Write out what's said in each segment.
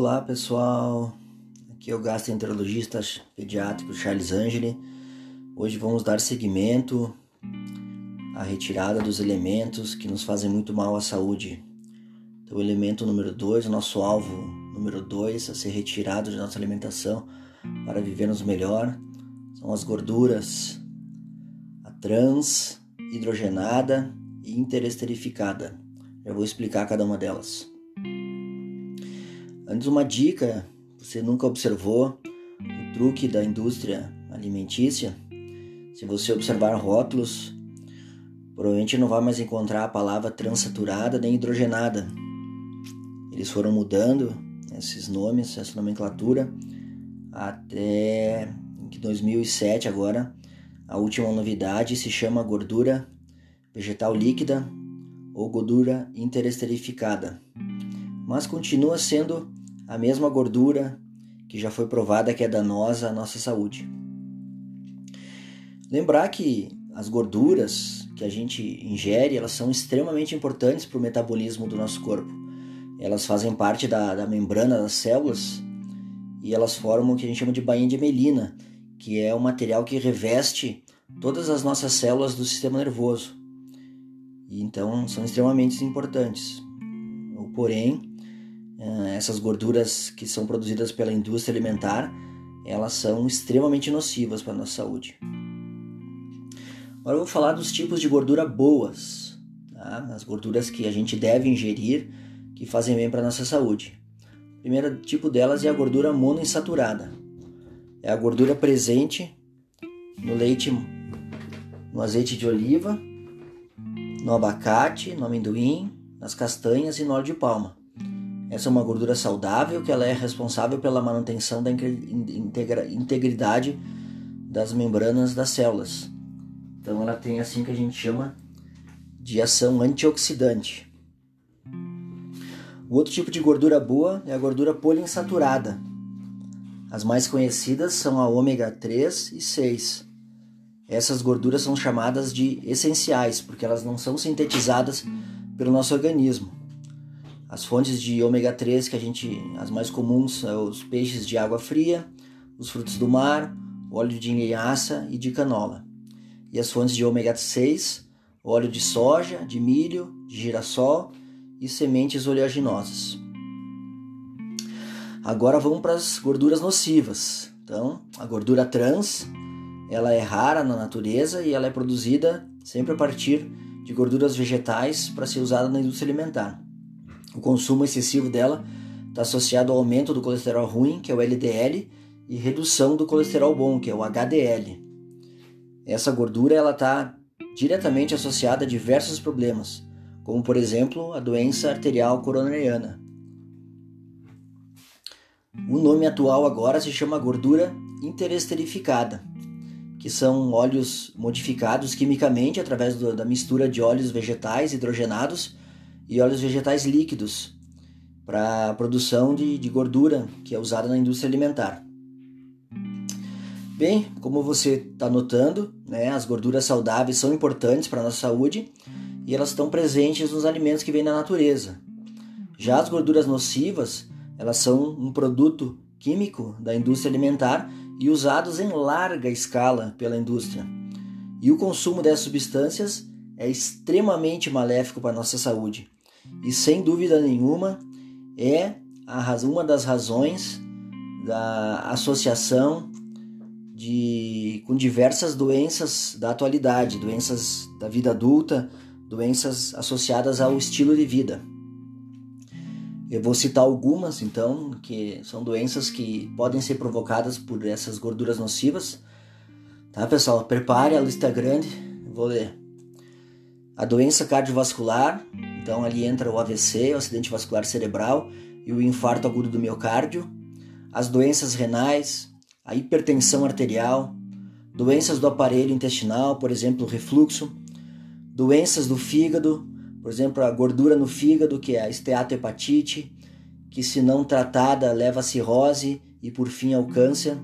Olá pessoal, aqui é o gastroenterologista pediátrico Charles Angeli. Hoje vamos dar seguimento à retirada dos elementos que nos fazem muito mal à saúde. Então, o elemento número 2, o nosso alvo número 2 a ser retirado de nossa alimentação para vivermos melhor, são as gorduras, a trans, hidrogenada e interesterificada. Eu vou explicar cada uma delas. Antes, uma dica: você nunca observou o truque da indústria alimentícia? Se você observar rótulos, provavelmente não vai mais encontrar a palavra transaturada nem hidrogenada. Eles foram mudando esses nomes, essa nomenclatura, até 2007 agora. A última novidade se chama gordura vegetal líquida ou gordura interesterificada, mas continua sendo a mesma gordura que já foi provada que é danosa à nossa saúde. Lembrar que as gorduras que a gente ingere, elas são extremamente importantes para o metabolismo do nosso corpo. Elas fazem parte da, da membrana das células e elas formam o que a gente chama de bainha de melina, que é o material que reveste todas as nossas células do sistema nervoso. E então são extremamente importantes. Porém, essas gorduras que são produzidas pela indústria alimentar, elas são extremamente nocivas para a nossa saúde. Agora eu vou falar dos tipos de gordura boas, tá? as gorduras que a gente deve ingerir que fazem bem para a nossa saúde. O primeiro tipo delas é a gordura monoinsaturada. É a gordura presente no leite, no azeite de oliva, no abacate, no amendoim, nas castanhas e no óleo de palma. Essa é uma gordura saudável que ela é responsável pela manutenção da integridade das membranas das células. Então ela tem assim que a gente chama de ação antioxidante. O outro tipo de gordura boa é a gordura poliinsaturada. As mais conhecidas são a ômega 3 e 6. Essas gorduras são chamadas de essenciais porque elas não são sintetizadas pelo nosso organismo. As fontes de ômega 3 que a gente, as mais comuns são os peixes de água fria, os frutos do mar, óleo de linhaça e de canola. E as fontes de ômega 6, óleo de soja, de milho, de girassol e sementes oleaginosas. Agora vamos para as gorduras nocivas. Então, a gordura trans, ela é rara na natureza e ela é produzida sempre a partir de gorduras vegetais para ser usada na indústria alimentar. O consumo excessivo dela está associado ao aumento do colesterol ruim, que é o LDL, e redução do colesterol bom, que é o HDL. Essa gordura ela está diretamente associada a diversos problemas, como por exemplo a doença arterial coronariana. O nome atual agora se chama gordura interesterificada, que são óleos modificados quimicamente através da mistura de óleos vegetais hidrogenados e óleos vegetais líquidos para a produção de, de gordura que é usada na indústria alimentar. Bem, como você está notando, né, as gorduras saudáveis são importantes para a nossa saúde e elas estão presentes nos alimentos que vêm da natureza. Já as gorduras nocivas, elas são um produto químico da indústria alimentar e usados em larga escala pela indústria. E o consumo dessas substâncias é extremamente maléfico para a nossa saúde e sem dúvida nenhuma é a uma das razões da associação de, com diversas doenças da atualidade, doenças da vida adulta, doenças associadas ao estilo de vida. Eu vou citar algumas, então, que são doenças que podem ser provocadas por essas gorduras nocivas. Tá, pessoal? Prepare a lista grande, vou ler. A doença cardiovascular, então ali entra o AVC, o acidente vascular cerebral e o infarto agudo do miocárdio, as doenças renais, a hipertensão arterial, doenças do aparelho intestinal, por exemplo, refluxo, doenças do fígado, por exemplo, a gordura no fígado, que é a esteatohepatite, que se não tratada leva a cirrose e por fim ao câncer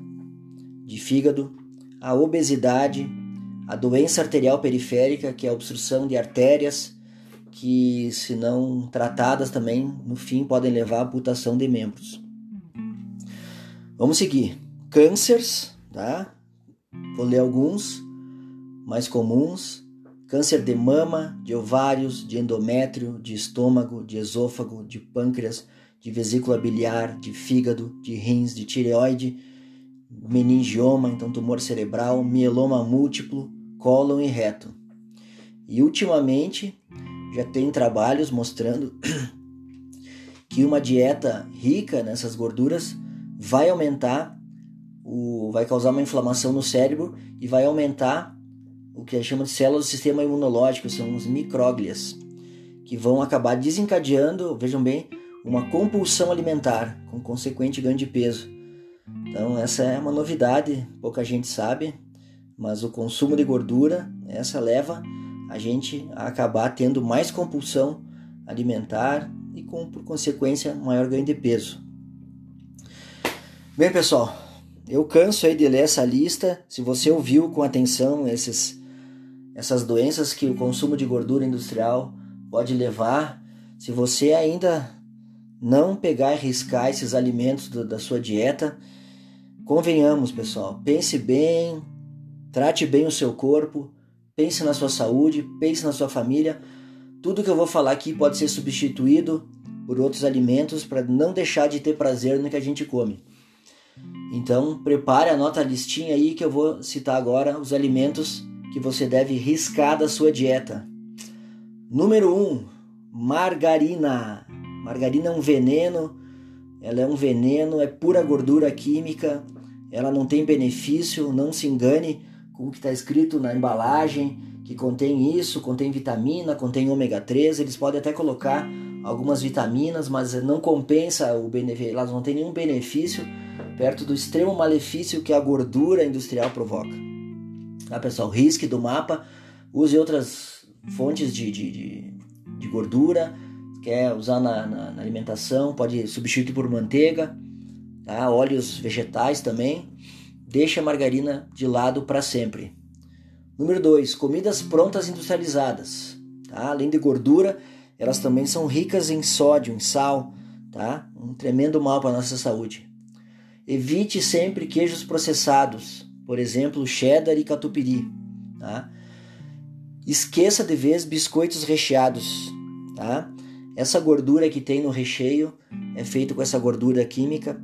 de fígado, a obesidade, a doença arterial periférica, que é a obstrução de artérias, que, se não tratadas também, no fim podem levar à amputação de membros. Vamos seguir. Cânceres, tá? Vou ler alguns mais comuns: câncer de mama, de ovários, de endométrio, de estômago, de esôfago, de pâncreas, de vesícula biliar, de fígado, de rins, de tireoide, meningioma, então tumor cerebral, mieloma múltiplo, cólon e reto. E ultimamente já tem trabalhos mostrando que uma dieta rica nessas gorduras vai aumentar o vai causar uma inflamação no cérebro e vai aumentar o que a gente chama de células do sistema imunológico, são os micróglias, que vão acabar desencadeando, vejam bem, uma compulsão alimentar com consequente ganho de peso. Então essa é uma novidade, pouca gente sabe, mas o consumo de gordura, essa leva a gente acabar tendo mais compulsão alimentar e com por consequência maior ganho de peso. Bem, pessoal, eu canso aí de ler essa lista. Se você ouviu com atenção esses essas doenças que o consumo de gordura industrial pode levar, se você ainda não pegar e riscar esses alimentos do, da sua dieta, convenhamos, pessoal, pense bem, trate bem o seu corpo, pense na sua saúde, pense na sua família. Tudo que eu vou falar aqui pode ser substituído por outros alimentos para não deixar de ter prazer no que a gente come. Então, prepare, anota a listinha aí que eu vou citar agora os alimentos que você deve riscar da sua dieta. Número 1, um, margarina. Margarina é um veneno, ela é um veneno, é pura gordura química, ela não tem benefício, não se engane com o que está escrito na embalagem, que contém isso, contém vitamina, contém ômega 3, eles podem até colocar algumas vitaminas, mas não compensa o benefício, elas não têm nenhum benefício perto do extremo malefício que a gordura industrial provoca. Tá, pessoal? Risque do mapa, use outras fontes de, de, de, de gordura, quer usar na, na, na, alimentação, pode substituir por manteiga, tá? óleos vegetais também. Deixe a margarina de lado para sempre. Número 2, comidas prontas industrializadas. Tá? Além de gordura, elas também são ricas em sódio, em sal, tá? Um tremendo mal para nossa saúde. Evite sempre queijos processados, por exemplo, cheddar e catupiry. Tá? Esqueça de vez biscoitos recheados. Tá? Essa gordura que tem no recheio é feita com essa gordura química.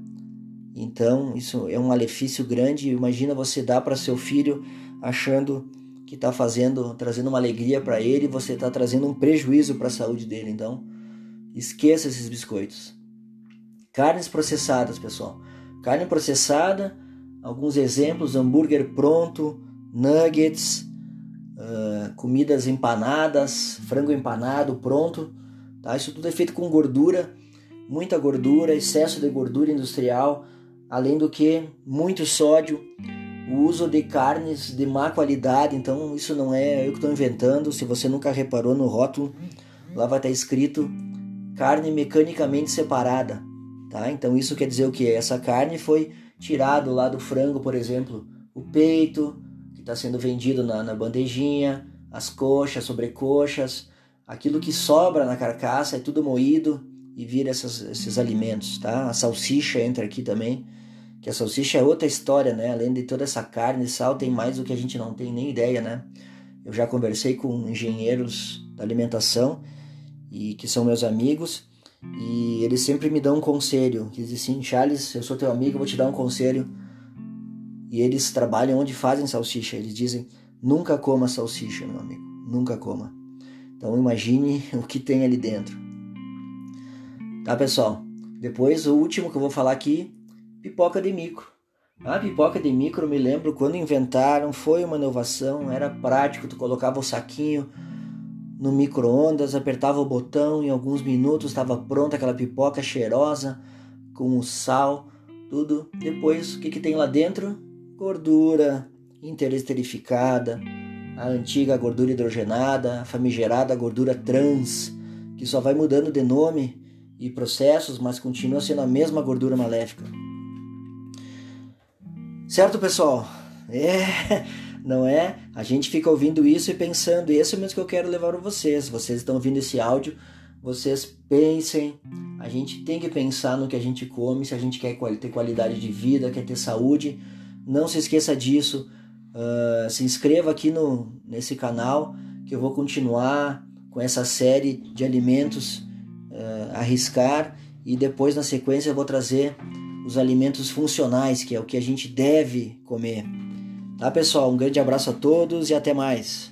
Então, isso é um malefício grande. Imagina você dar para seu filho achando que está fazendo, trazendo uma alegria para ele, você está trazendo um prejuízo para a saúde dele. Então, esqueça esses biscoitos. Carnes processadas, pessoal. Carne processada, alguns exemplos: hambúrguer pronto, nuggets, uh, comidas empanadas, frango empanado pronto. Tá? Isso tudo é feito com gordura, muita gordura, excesso de gordura industrial, além do que muito sódio, o uso de carnes de má qualidade. Então, isso não é eu que estou inventando. Se você nunca reparou no rótulo, lá vai estar escrito carne mecanicamente separada. Tá? Então isso quer dizer o que? Essa carne foi tirado lá do frango, por exemplo, o peito, que está sendo vendido na, na bandejinha, as coxas, sobrecoxas, aquilo que sobra na carcaça é tudo moído e vira essas, esses alimentos, tá? A salsicha entra aqui também, que a salsicha é outra história, né? Além de toda essa carne e sal, tem mais do que a gente não tem nem ideia, né? Eu já conversei com engenheiros da alimentação e que são meus amigos e eles sempre me dão um conselho. Dizem assim, Charles, eu sou teu amigo, vou te dar um conselho. E eles trabalham onde fazem salsicha. Eles dizem, nunca coma salsicha, meu amigo. Nunca coma. Então imagine o que tem ali dentro. Tá, pessoal? Depois, o último que eu vou falar aqui, pipoca de micro. A pipoca de micro, me lembro quando inventaram, foi uma inovação, era prático, tu colocava o saquinho no micro-ondas, apertava o botão, em alguns minutos estava pronta aquela pipoca cheirosa, com o sal, tudo. Depois, o que, que tem lá dentro? Gordura interesterificada, a antiga gordura hidrogenada, a famigerada gordura trans, que só vai mudando de nome e processos, mas continua sendo a mesma gordura maléfica. Certo, pessoal? É, não é? A gente fica ouvindo isso e pensando, esse é o mesmo que eu quero levar para vocês. Vocês estão ouvindo esse áudio vocês pensem. A gente tem que pensar no que a gente come, se a gente quer ter qualidade de vida, quer ter saúde. Não se esqueça disso. Uh, se inscreva aqui no, nesse canal que eu vou continuar com essa série de alimentos uh, arriscar e depois na sequência eu vou trazer os alimentos funcionais, que é o que a gente deve comer. Tá, pessoal? Um grande abraço a todos e até mais.